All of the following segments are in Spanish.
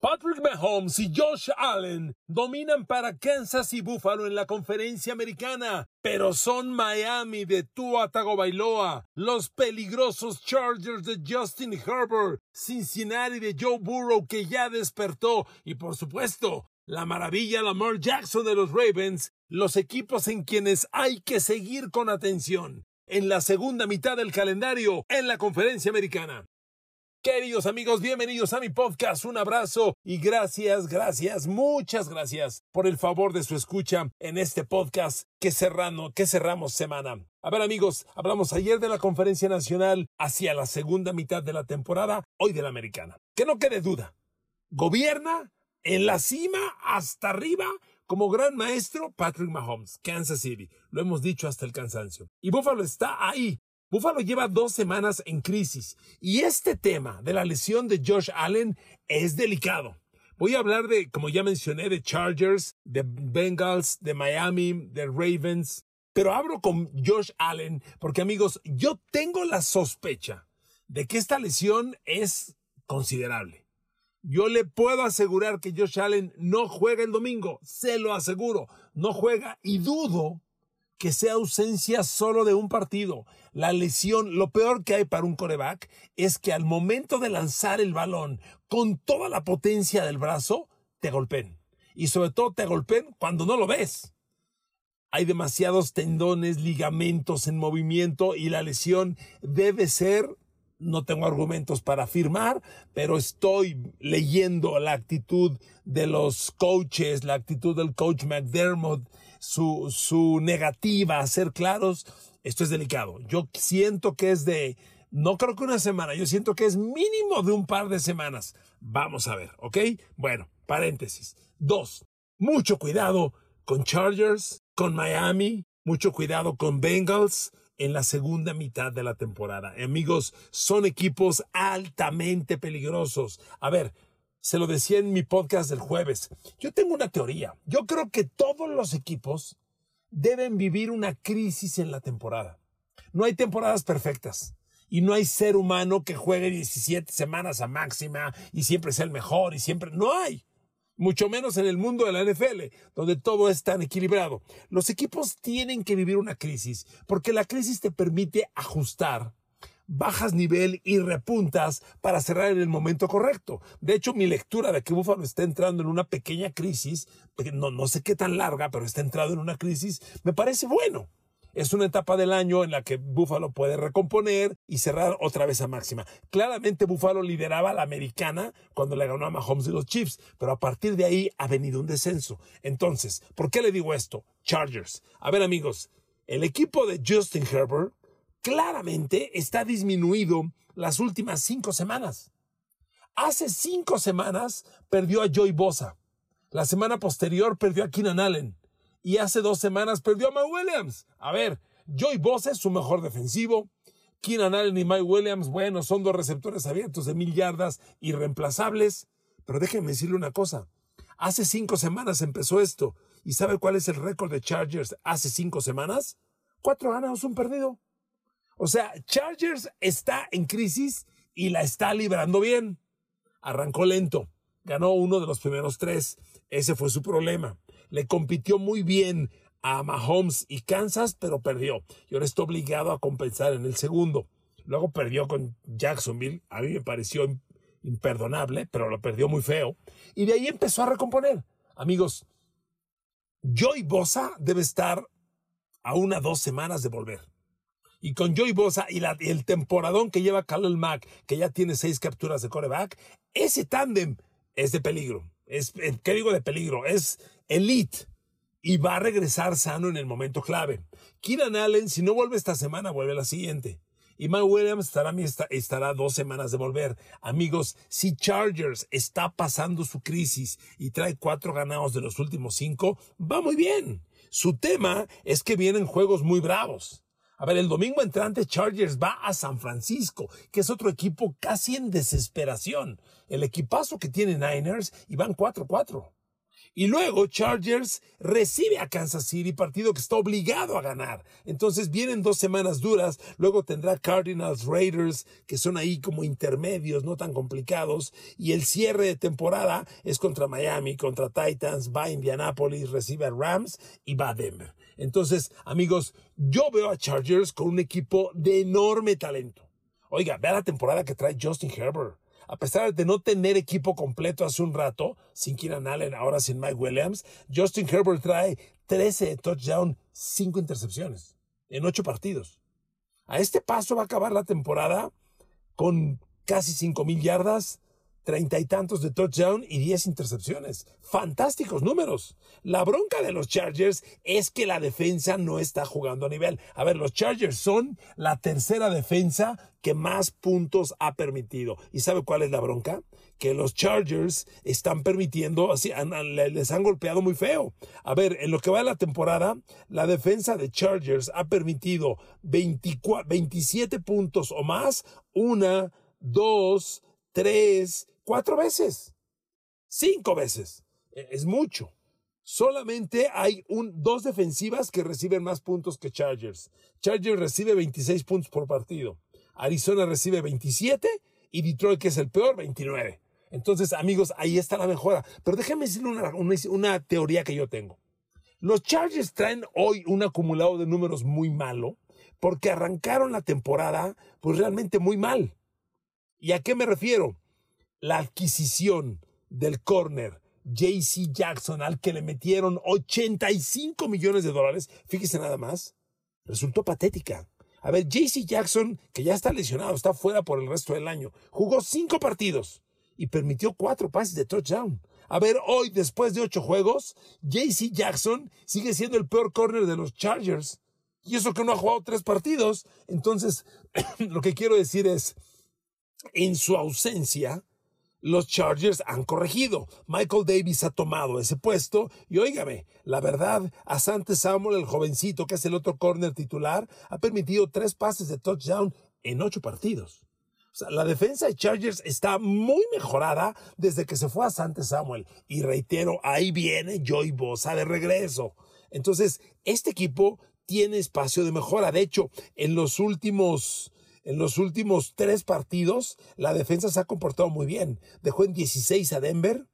Patrick Mahomes y Josh Allen dominan para Kansas y Buffalo en la conferencia americana, pero son Miami de Tua Tagovailoa, los peligrosos Chargers de Justin Herbert, Cincinnati de Joe Burrow que ya despertó y por supuesto la maravilla Lamar Jackson de los Ravens, los equipos en quienes hay que seguir con atención en la segunda mitad del calendario en la conferencia americana. Queridos amigos, bienvenidos a mi podcast. Un abrazo y gracias, gracias, muchas gracias por el favor de su escucha en este podcast que, cerrando, que cerramos semana. A ver amigos, hablamos ayer de la conferencia nacional hacia la segunda mitad de la temporada, hoy de la americana. Que no quede duda, gobierna en la cima hasta arriba como gran maestro Patrick Mahomes, Kansas City. Lo hemos dicho hasta el cansancio. Y Buffalo está ahí, Buffalo lleva dos semanas en crisis y este tema de la lesión de Josh Allen es delicado. Voy a hablar de, como ya mencioné, de Chargers, de Bengals, de Miami, de Ravens, pero abro con Josh Allen porque amigos, yo tengo la sospecha de que esta lesión es considerable. Yo le puedo asegurar que Josh Allen no juega el domingo, se lo aseguro, no juega y dudo que sea ausencia solo de un partido. La lesión, lo peor que hay para un coreback es que al momento de lanzar el balón con toda la potencia del brazo, te golpeen. Y sobre todo te golpeen cuando no lo ves. Hay demasiados tendones, ligamentos en movimiento y la lesión debe ser no tengo argumentos para afirmar, pero estoy leyendo la actitud de los coaches, la actitud del coach McDermott, su, su negativa a ser claros. Esto es delicado. Yo siento que es de, no creo que una semana, yo siento que es mínimo de un par de semanas. Vamos a ver, ¿ok? Bueno, paréntesis. Dos, mucho cuidado con Chargers, con Miami, mucho cuidado con Bengals en la segunda mitad de la temporada. Amigos, son equipos altamente peligrosos. A ver, se lo decía en mi podcast del jueves. Yo tengo una teoría. Yo creo que todos los equipos deben vivir una crisis en la temporada. No hay temporadas perfectas. Y no hay ser humano que juegue 17 semanas a máxima y siempre sea el mejor y siempre... No hay mucho menos en el mundo de la NFL, donde todo es tan equilibrado. Los equipos tienen que vivir una crisis, porque la crisis te permite ajustar bajas nivel y repuntas para cerrar en el momento correcto. De hecho, mi lectura de que Buffalo está entrando en una pequeña crisis, no, no sé qué tan larga, pero está entrando en una crisis, me parece bueno. Es una etapa del año en la que Buffalo puede recomponer y cerrar otra vez a máxima. Claramente Buffalo lideraba la americana cuando le ganó a Mahomes y los Chiefs, pero a partir de ahí ha venido un descenso. Entonces, ¿por qué le digo esto? Chargers. A ver amigos, el equipo de Justin Herbert claramente está disminuido las últimas cinco semanas. Hace cinco semanas perdió a Joy Bosa. La semana posterior perdió a Keenan Allen y hace dos semanas perdió a Mike Williams. A ver, Joey Bosa es su mejor defensivo. Keenan Allen y Mike Williams, bueno, son dos receptores abiertos de mil yardas irreemplazables. Pero déjenme decirle una cosa. Hace cinco semanas empezó esto. ¿Y sabe cuál es el récord de Chargers hace cinco semanas? Cuatro ganados, un perdido. O sea, Chargers está en crisis y la está librando bien. Arrancó lento. Ganó uno de los primeros tres. Ese fue su problema le compitió muy bien a Mahomes y Kansas, pero perdió. Y ahora está obligado a compensar en el segundo. Luego perdió con Jacksonville. A mí me pareció imperdonable, pero lo perdió muy feo. Y de ahí empezó a recomponer. Amigos, Joy Bosa debe estar a una dos semanas de volver. Y con Joy Bosa y, el temporadón que lleva Khalil Mack, que ya tiene seis capturas de coreback, ese tándem es de peligro. Es, eh, ¿Qué digo de peligro? Es elite y va a regresar sano en el momento clave. Keenan Allen, si no vuelve esta semana, vuelve la siguiente. Y Mike Williams estará, estará dos semanas de volver. Amigos, si Chargers está pasando su crisis y trae cuatro ganados de los últimos cinco, va muy bien. Su tema es que vienen juegos muy bravos. A ver, el domingo entrante Chargers va a San Francisco, que es otro equipo casi en desesperación. El equipazo que tiene Niners y van 4-4. Y luego Chargers recibe a Kansas City, partido que está obligado a ganar. Entonces vienen dos semanas duras, luego tendrá Cardinals, Raiders, que son ahí como intermedios, no tan complicados. Y el cierre de temporada es contra Miami, contra Titans, va a Indianapolis, recibe a Rams y va a Denver. Entonces, amigos, yo veo a Chargers con un equipo de enorme talento. Oiga, vea la temporada que trae Justin Herbert a pesar de no tener equipo completo hace un rato, sin Keenan Allen, ahora sin Mike Williams, Justin Herbert trae 13 touchdowns, 5 intercepciones en 8 partidos. A este paso va a acabar la temporada con casi 5 mil yardas, treinta y tantos de touchdown y diez intercepciones. Fantásticos números. La bronca de los Chargers es que la defensa no está jugando a nivel. A ver, los Chargers son la tercera defensa que más puntos ha permitido. ¿Y sabe cuál es la bronca? Que los Chargers están permitiendo, así, les han golpeado muy feo. A ver, en lo que va de la temporada, la defensa de Chargers ha permitido 27 puntos o más, una, dos, tres, cuatro veces, cinco veces. E, es mucho. Solamente hay un, dos defensivas que reciben más puntos que Chargers. Chargers recibe 26 puntos por partido. Arizona recibe 27 y Detroit, que es el peor, 29. Entonces, amigos, ahí está la mejora. Pero déjenme decirle una, una teoría que yo tengo. Los Chargers traen hoy un acumulado de números muy malo porque arrancaron la temporada pues realmente muy mal. ¿Y a qué me refiero? La adquisición del corner JC Jackson al que le metieron 85 millones de dólares, fíjese nada más, resultó patética. A ver, JC Jackson, que ya está lesionado, está fuera por el resto del año, jugó cinco partidos y permitió cuatro pases de touchdown. A ver, hoy, después de ocho juegos, JC Jackson sigue siendo el peor corner de los Chargers. Y eso que no ha jugado tres partidos. Entonces, lo que quiero decir es, en su ausencia, los Chargers han corregido. Michael Davis ha tomado ese puesto y óigame, la verdad, Asante Samuel, el jovencito que es el otro corner titular, ha permitido tres pases de touchdown en ocho partidos. O sea, la defensa de Chargers está muy mejorada desde que se fue Asante Samuel. Y reitero, ahí viene Joey Bosa de regreso. Entonces, este equipo tiene espacio de mejora. De hecho, en los últimos en los últimos tres partidos, la defensa se ha comportado muy bien. Dejó en 16 a Denver,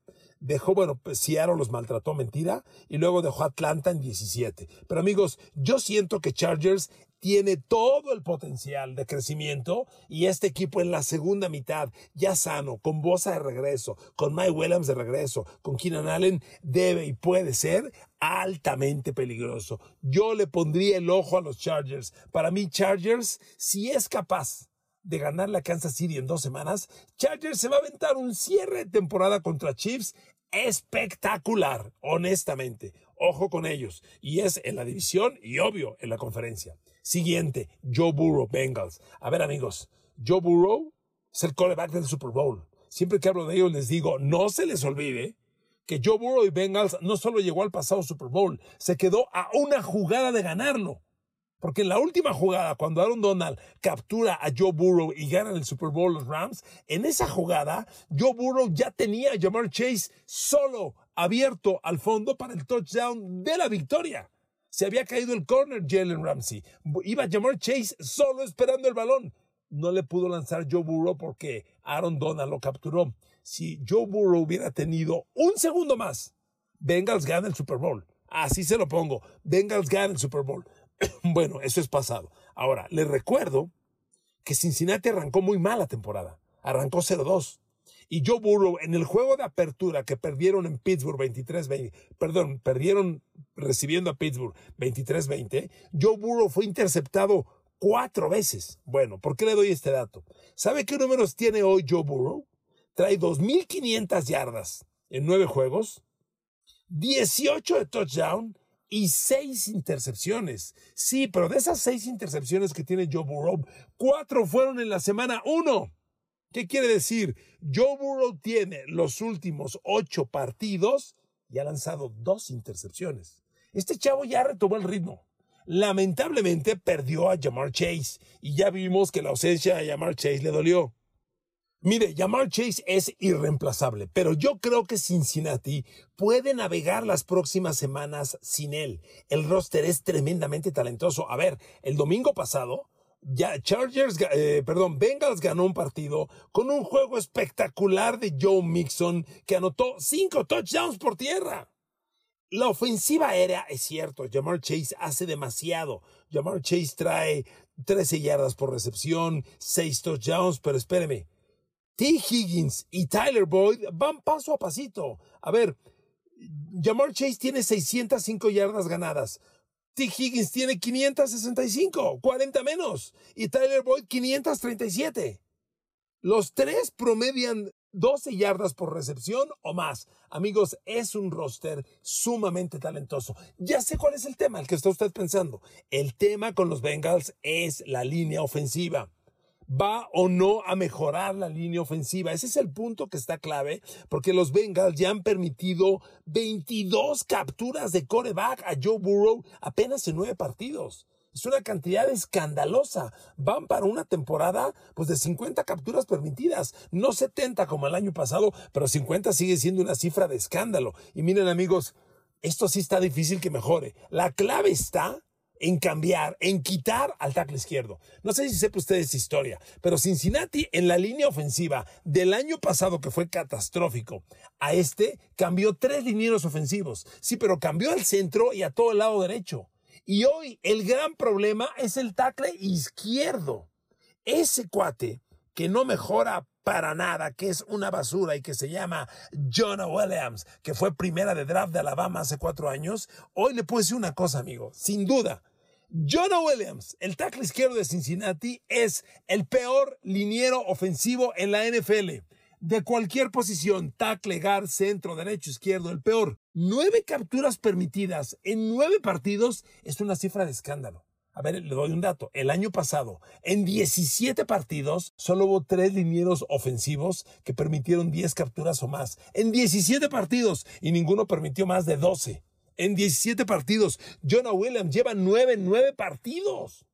dejó, bueno, pues Seattle los maltrató, mentira, y luego dejó Atlanta en 17. Pero amigos, yo siento que Chargers tiene todo el potencial de crecimiento y este equipo en la segunda mitad, ya sano, con Bosa de regreso, con Mike Williams de regreso, con Keenan Allen, debe y puede ser altamente peligroso. Yo le pondría el ojo a los Chargers. Para mí, Chargers, si es capaz de ganar la Kansas City en dos semanas, Chargers se va a aventar un cierre de temporada contra Chiefs espectacular, honestamente. Ojo con ellos. Y es en la división y obvio en la conferencia. Siguiente, Joe Burrow, Bengals. A ver amigos, Joe Burrow es el quarterback del Super Bowl. Siempre que hablo de ellos les digo, no se les olvide que Joe Burrow y Bengals no solo llegó al pasado Super Bowl, se quedó a una jugada de ganarlo. Porque en la última jugada, cuando Aaron Donald captura a Joe Burrow y ganan el Super Bowl los Rams, en esa jugada, Joe Burrow ya tenía a Jamar Chase solo abierto al fondo para el touchdown de la victoria. Se había caído el corner Jalen Ramsey. Iba Jamar Chase solo esperando el balón. No le pudo lanzar Joe Burrow porque Aaron Donald lo capturó. Si Joe Burrow hubiera tenido un segundo más, Bengals gana el Super Bowl. Así se lo pongo. Bengals gana el Super Bowl. bueno, eso es pasado. Ahora, les recuerdo que Cincinnati arrancó muy mal la temporada. Arrancó 0-2 y Joe Burrow en el juego de apertura que perdieron en Pittsburgh 23-20, perdón, perdieron recibiendo a Pittsburgh 23-20, Joe Burrow fue interceptado cuatro veces. Bueno, ¿por qué le doy este dato? ¿Sabe qué números tiene hoy Joe Burrow? Trae 2.500 yardas en nueve juegos, 18 de touchdown y seis intercepciones. Sí, pero de esas seis intercepciones que tiene Joe Burrow, cuatro fueron en la semana uno. ¿Qué quiere decir? Joe Burrow tiene los últimos ocho partidos y ha lanzado dos intercepciones. Este chavo ya retomó el ritmo. Lamentablemente perdió a Jamar Chase y ya vimos que la ausencia de Jamar Chase le dolió. Mire, Jamar Chase es irreemplazable, pero yo creo que Cincinnati puede navegar las próximas semanas sin él. El roster es tremendamente talentoso. A ver, el domingo pasado, ya Chargers, eh, perdón, Bengals ganó un partido con un juego espectacular de Joe Mixon que anotó cinco touchdowns por tierra. La ofensiva aérea es cierto, Jamar Chase hace demasiado. Jamar Chase trae 13 yardas por recepción, 6 touchdowns, pero espéreme. T. Higgins y Tyler Boyd van paso a pasito. A ver, Jamar Chase tiene 605 yardas ganadas. T. Higgins tiene 565, 40 menos. Y Tyler Boyd 537. Los tres promedian 12 yardas por recepción o más. Amigos, es un roster sumamente talentoso. Ya sé cuál es el tema, el que está usted pensando. El tema con los Bengals es la línea ofensiva va o no a mejorar la línea ofensiva. Ese es el punto que está clave, porque los Bengals ya han permitido 22 capturas de coreback a Joe Burrow apenas en nueve partidos. Es una cantidad escandalosa. Van para una temporada pues de 50 capturas permitidas, no 70 como el año pasado, pero 50 sigue siendo una cifra de escándalo. Y miren amigos, esto sí está difícil que mejore. La clave está en cambiar, en quitar al tackle izquierdo. No sé si sepa ustedes historia, pero Cincinnati en la línea ofensiva del año pasado, que fue catastrófico, a este cambió tres linieros ofensivos. Sí, pero cambió al centro y a todo el lado derecho. Y hoy el gran problema es el tackle izquierdo. Ese cuate que no mejora para nada, que es una basura y que se llama Jonah Williams, que fue primera de draft de Alabama hace cuatro años, hoy le puedo decir una cosa, amigo, sin duda. Jonah Williams, el tackle izquierdo de Cincinnati, es el peor liniero ofensivo en la NFL. De cualquier posición, tackle, guard, centro, derecho, izquierdo, el peor. Nueve capturas permitidas en nueve partidos es una cifra de escándalo. A ver, le doy un dato. El año pasado, en 17 partidos, solo hubo tres linieros ofensivos que permitieron 10 capturas o más. En 17 partidos y ninguno permitió más de 12. En 17 partidos. Jonah Williams lleva 9 en 9 partidos.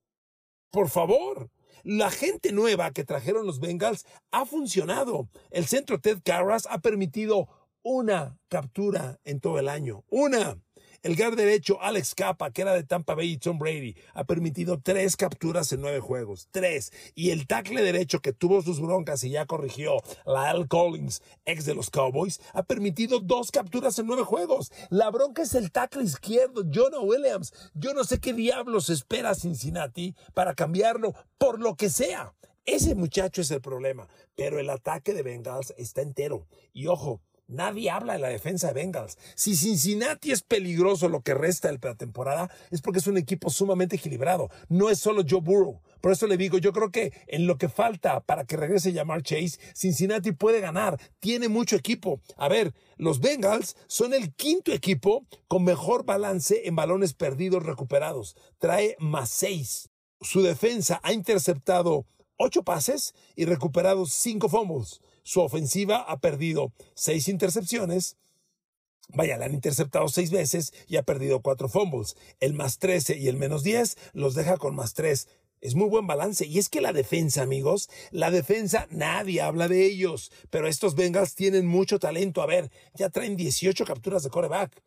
Por favor. La gente nueva que trajeron los Bengals ha funcionado. El centro Ted Carras ha permitido una captura en todo el año. Una. El guard derecho Alex Capa, que era de Tampa Bay y Tom Brady, ha permitido tres capturas en nueve juegos. Tres. Y el tackle derecho que tuvo sus broncas y ya corrigió, Lyle Collins, ex de los Cowboys, ha permitido dos capturas en nueve juegos. La bronca es el tackle izquierdo, Jonah Williams. Yo no sé qué diablos espera Cincinnati para cambiarlo por lo que sea. Ese muchacho es el problema, pero el ataque de Bengals está entero. Y ojo, Nadie habla de la defensa de Bengals. Si Cincinnati es peligroso lo que resta de la temporada, es porque es un equipo sumamente equilibrado. No es solo Joe Burrow. Por eso le digo, yo creo que en lo que falta para que regrese Jamar Chase, Cincinnati puede ganar. Tiene mucho equipo. A ver, los Bengals son el quinto equipo con mejor balance en balones perdidos recuperados. Trae más seis. Su defensa ha interceptado ocho pases y recuperado cinco fumbles. Su ofensiva ha perdido seis intercepciones. Vaya, la han interceptado seis veces y ha perdido cuatro fumbles. El más 13 y el menos 10 los deja con más 3. Es muy buen balance. Y es que la defensa, amigos, la defensa, nadie habla de ellos. Pero estos Bengals tienen mucho talento. A ver, ya traen 18 capturas de coreback.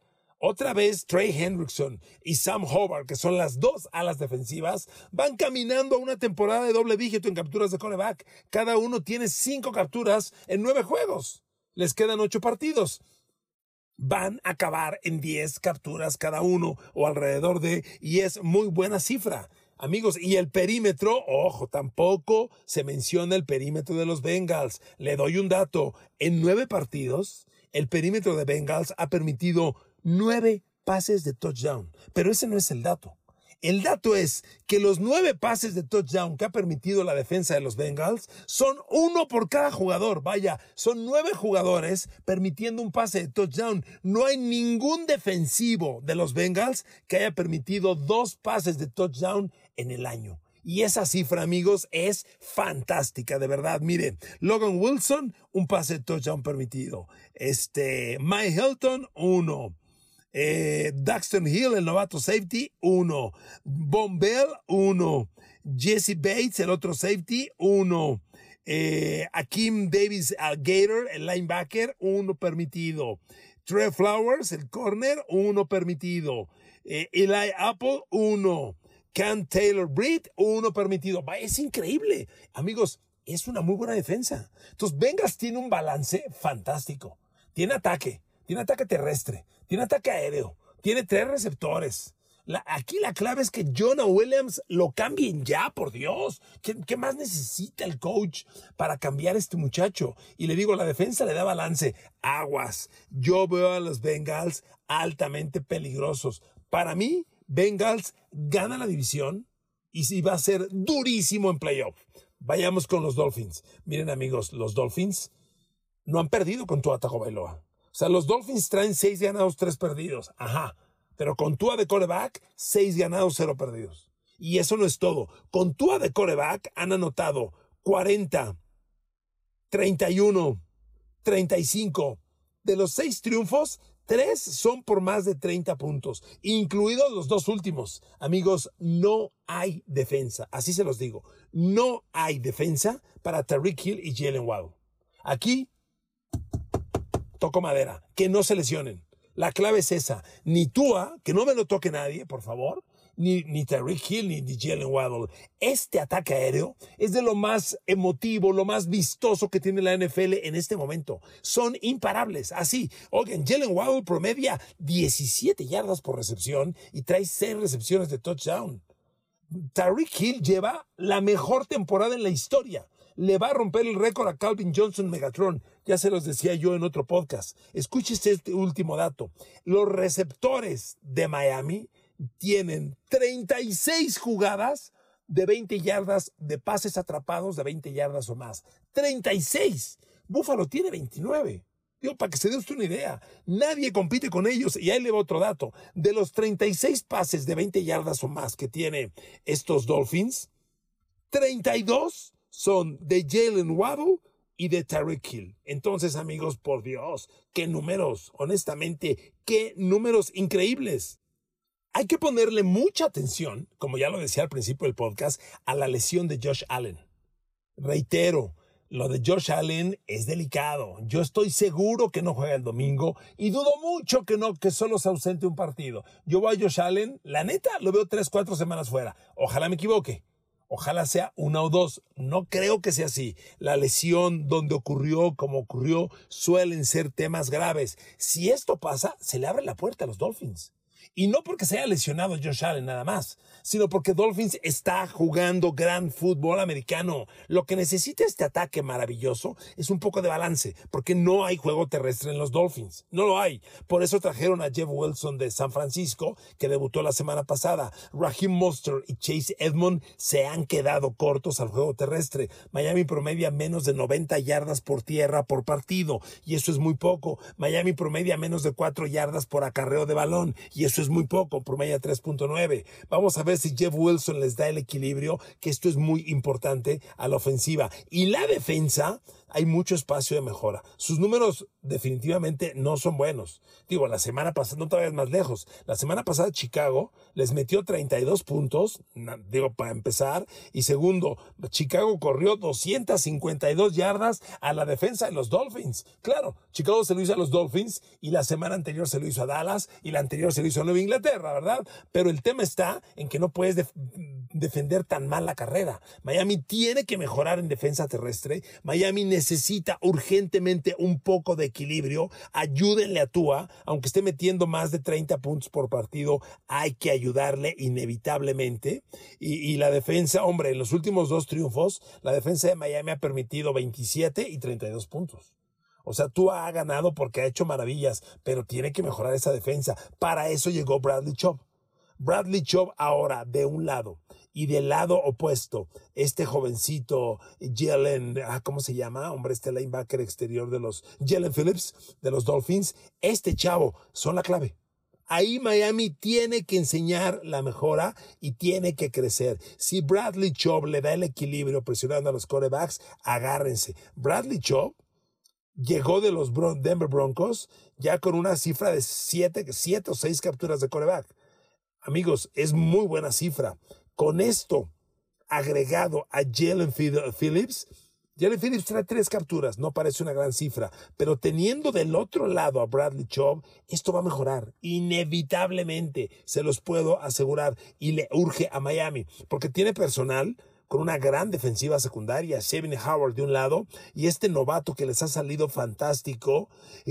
Otra vez Trey Hendrickson y Sam Hobart, que son las dos alas defensivas, van caminando a una temporada de doble dígito en capturas de coreback. Cada uno tiene cinco capturas en nueve juegos. Les quedan ocho partidos. Van a acabar en diez capturas cada uno o alrededor de, y es muy buena cifra. Amigos, y el perímetro, ojo, tampoco se menciona el perímetro de los Bengals. Le doy un dato. En nueve partidos, el perímetro de Bengals ha permitido nueve pases de touchdown. Pero ese no es el dato. El dato es que los nueve pases de touchdown que ha permitido la defensa de los Bengals son uno por cada jugador. Vaya, son nueve jugadores permitiendo un pase de touchdown. No hay ningún defensivo de los Bengals que haya permitido dos pases de touchdown en el año. Y esa cifra, amigos, es fantástica, de verdad. Miren, Logan Wilson, un pase de touchdown permitido. Este, Mike Hilton, uno. Eh, Daxton Hill, el novato safety, uno. Von Bell, uno. Jesse Bates, el otro safety, uno. Eh, Akim Davis Gator, el linebacker, uno permitido. Trey Flowers, el corner, uno permitido. Eh, Eli Apple, uno. Cam Taylor Britt, uno permitido. Es increíble. Amigos, es una muy buena defensa. Entonces, Bengals tiene un balance fantástico. Tiene ataque, tiene ataque terrestre, tiene ataque aéreo, tiene tres receptores. aquí la clave es que Jonah Williams lo cambien ya, por Dios. ¿Qué, ¿Qué, más necesita el coach para cambiar este muchacho? Y le digo, la defensa le da balance. Aguas. Yo veo a los Bengals altamente peligrosos. Para mí, Bengals gana la división y sí va a ser durísimo en playoff. Vayamos con los Dolphins. Miren amigos, los Dolphins no han perdido con Tua Tagovailoa. O sea, los Dolphins traen seis ganados, tres perdidos. Ajá. Pero con Tua de coreback, seis ganados, cero perdidos. Y eso no es todo. Con Tua de coreback han anotado 40, 31, 35. De los seis triunfos, tres son por más de 30 puntos, incluidos los dos últimos. Amigos, no hay defensa. Así se los digo. No hay defensa para Tariq Hill y Jalen Waddle. Aquí toco madera, que no se lesionen. La clave es esa. Ni Tua, que no me lo toque nadie, por favor, ni, ni Hill, ni, ni Jalen Waddle. Este ataque aéreo es de lo más emotivo, lo más vistoso que tiene la NFL en este momento. Son imparables. Así, oigan, Jalen Waddle promedia 17 yardas por recepción y trae 6 recepciones de touchdown. Tariq Hill lleva la mejor temporada en la historia le va a romper el récord a Calvin Johnson Megatron. Ya se los decía yo en otro podcast. Escúchese este último dato. Los receptores de Miami tienen 36 jugadas de 20 yardas de pases atrapados de 20 yardas o más. 36. Buffalo tiene 29. Digo, para que se dé usted una idea, nadie compite con ellos. Y ahí le va otro dato. De los 36 pases de 20 yardas o más que tiene estos Dolphins, 32 son de Jalen Waddle y de Tarek Hill. Entonces, amigos, por Dios, qué números, honestamente, qué números increíbles. Hay que ponerle mucha atención, como ya lo decía al principio del podcast, a la lesión de Josh Allen. Reitero, lo de Josh Allen es delicado. Yo estoy seguro que no juega el domingo y dudo mucho que no, que solo se ausente un partido. Yo voy a Josh Allen, la neta, lo veo tres, cuatro semanas fuera. Ojalá me equivoque. Ojalá sea una o dos. No creo que sea así. La lesión donde ocurrió, como ocurrió, suelen ser temas graves. Si esto pasa, se le abre la puerta a los Dolphins. Y no porque se haya lesionado Josh Allen nada más, sino porque Dolphins está jugando gran fútbol americano. Lo que necesita este ataque maravilloso es un poco de balance, porque no hay juego terrestre en los Dolphins. No lo hay. Por eso trajeron a Jeff Wilson de San Francisco, que debutó la semana pasada. Raheem Monster y Chase Edmond se han quedado cortos al juego terrestre. Miami promedia menos de 90 yardas por tierra por partido, y eso es muy poco. Miami promedia menos de 4 yardas por acarreo de balón, y eso es muy poco, promedia 3.9. Vamos a ver si Jeff Wilson les da el equilibrio, que esto es muy importante a la ofensiva. Y la defensa, hay mucho espacio de mejora. Sus números definitivamente no son buenos. Digo, la semana pasada, no vayas más lejos, la semana pasada Chicago les metió 32 puntos, digo, para empezar, y segundo, Chicago corrió 252 yardas a la defensa de los Dolphins. Claro, Chicago se lo hizo a los Dolphins y la semana anterior se lo hizo a Dallas y la anterior se lo hizo a Nueva Inglaterra, ¿verdad? Pero el tema está en que no puedes defender tan mal la carrera. Miami tiene que mejorar en defensa terrestre. Miami necesita urgentemente un poco de equilibrio. Ayúdenle a Tua, aunque esté metiendo más de 30 puntos por partido, hay que ayudarle inevitablemente. Y, y la defensa, hombre, en los últimos dos triunfos, la defensa de Miami ha permitido 27 y 32 puntos. O sea, Tua ha ganado porque ha hecho maravillas, pero tiene que mejorar esa defensa. Para eso llegó Bradley Chubb. Bradley Chubb ahora de un lado y del lado opuesto, este jovencito Jalen, ah, ¿cómo se llama? Hombre, este linebacker exterior de los Jalen Phillips de los Dolphins, este chavo son la clave. Ahí Miami tiene que enseñar la mejora y tiene que crecer. Si Bradley Chubb le da el equilibrio presionando a los corebacks, agárrense. Bradley Chubb llegó de los Denver Broncos ya con una cifra de siete, siete o seis capturas de coreback. Amigos, es muy buena cifra. Con esto agregado a Jalen Phillips, Jalen Phillips trae tres capturas, no parece una gran cifra, pero teniendo del otro lado a Bradley Chubb, esto va a mejorar. Inevitablemente, se los puedo asegurar. Y le urge a Miami, porque tiene personal con una gran defensiva secundaria, Shevin Howard de un lado, y este novato que les ha salido fantástico,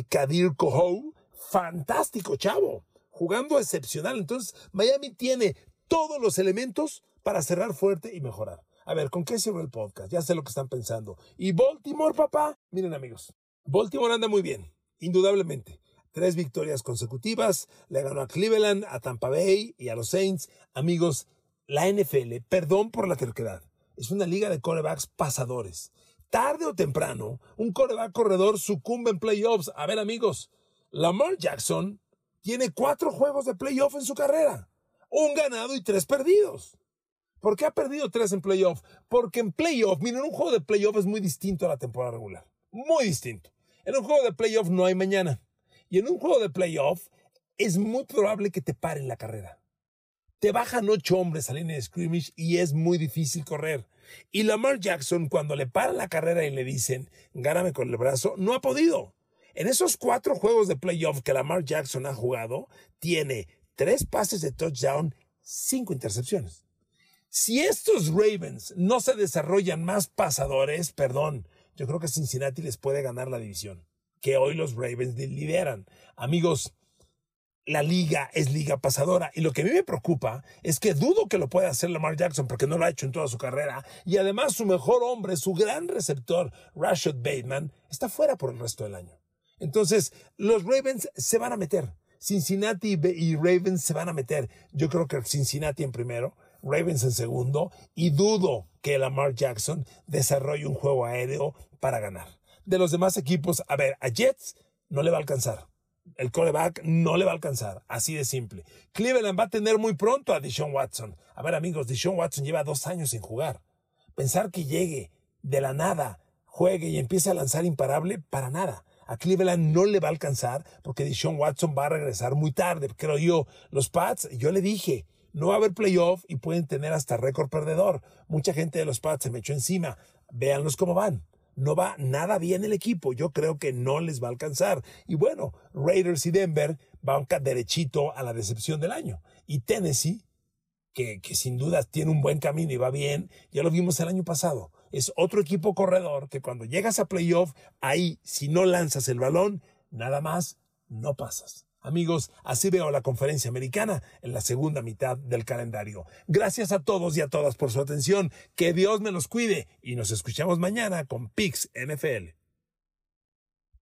Kadir Kohou, fantástico chavo, jugando excepcional. Entonces, Miami tiene todos los elementos para cerrar fuerte y mejorar. A ver, ¿con qué cierro el podcast? Ya sé lo que están pensando. ¿Y Baltimore, papá? Miren, amigos, Baltimore anda muy bien, indudablemente. Tres victorias consecutivas, le ganó a Cleveland, a Tampa Bay y a los Saints. Amigos, la NFL, perdón por la terquedad, es una liga de corebacks pasadores. Tarde o temprano, un coreback corredor sucumbe en playoffs. A ver, amigos, Lamar Jackson tiene cuatro juegos de playoff en su carrera. Un ganado y tres perdidos. ¿Por qué ha perdido tres en playoff? Porque en playoff, miren, un juego de playoff es muy distinto a la temporada regular. Muy distinto. En un juego de playoff no hay mañana. Y en un juego de playoff es muy probable que te paren la carrera. Te bajan ocho hombres a línea de scrimmage y es muy difícil correr. Y Lamar Jackson, cuando le paran la carrera y le dicen, gáname con el brazo, no ha podido. En esos cuatro juegos de playoff que Lamar Jackson ha jugado, tiene tres pases de touchdown, cinco intercepciones. Si estos Ravens no se desarrollan más pasadores, perdón, yo creo que Cincinnati les puede ganar la división, que hoy los Ravens lideran. Amigos, la liga es liga pasadora. Y lo que a mí me preocupa es que dudo que lo pueda hacer Lamar Jackson porque no lo ha hecho en toda su carrera. Y además su mejor hombre, su gran receptor, Rashad Bateman, está fuera por el resto del año. Entonces, los Ravens se van a meter. Cincinnati y Ravens se van a meter. Yo creo que Cincinnati en primero, Ravens en segundo y dudo que Lamar Jackson desarrolle un juego aéreo para ganar. De los demás equipos, a ver, a Jets no le va a alcanzar. El coreback no le va a alcanzar, así de simple. Cleveland va a tener muy pronto a Deshaun Watson. A ver, amigos, Deshaun Watson lleva dos años sin jugar. Pensar que llegue de la nada, juegue y empiece a lanzar imparable, para nada. A Cleveland no le va a alcanzar porque Deshaun Watson va a regresar muy tarde, creo yo. Los Pats, yo le dije, no va a haber playoff y pueden tener hasta récord perdedor. Mucha gente de los Pats se me echó encima. Véanlos cómo van. No va nada bien el equipo. Yo creo que no les va a alcanzar. Y bueno, Raiders y Denver van derechito a la decepción del año. Y Tennessee, que, que sin duda tiene un buen camino y va bien, ya lo vimos el año pasado. Es otro equipo corredor que cuando llegas a playoff, ahí, si no lanzas el balón, nada más, no pasas. Amigos, así veo la conferencia americana en la segunda mitad del calendario. Gracias a todos y a todas por su atención. Que Dios me los cuide y nos escuchamos mañana con Pix NFL.